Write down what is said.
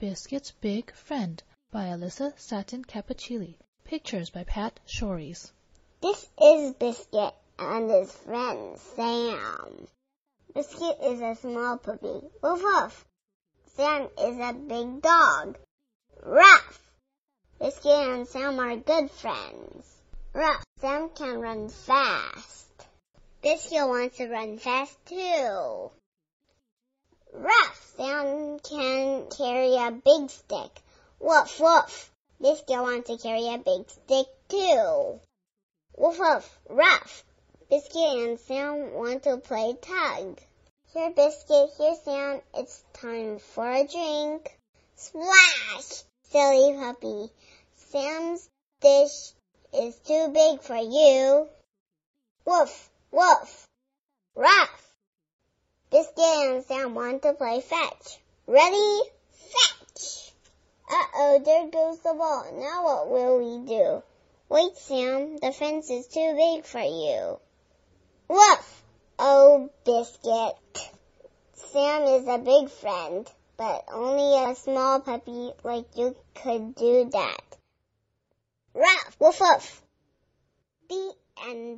Biscuit's Big Friend by Alyssa Satin Capucilli. Pictures by Pat Schories. This is Biscuit and his friend Sam. Biscuit is a small puppy. Woof woof. Sam is a big dog. Ruff. Biscuit and Sam are good friends. Ruff. Sam can run fast. Biscuit wants to run fast too. Ruff! Sam carry a big stick. Woof woof! Biscuit wants to carry a big stick too. Woof woof! Ruff! Biscuit and Sam want to play tug. Here, Biscuit, here, Sam, it's time for a drink. Splash! Silly puppy. Sam's dish is too big for you. Woof! Woof! Ruff! Biscuit and Sam want to play fetch. Ready? Fetch! Uh-oh, there goes the ball. Now what will we do? Wait, Sam, the fence is too big for you. Woof! Oh, Biscuit. Sam is a big friend, but only a small puppy like you could do that. Ruff! Woof woof! The end.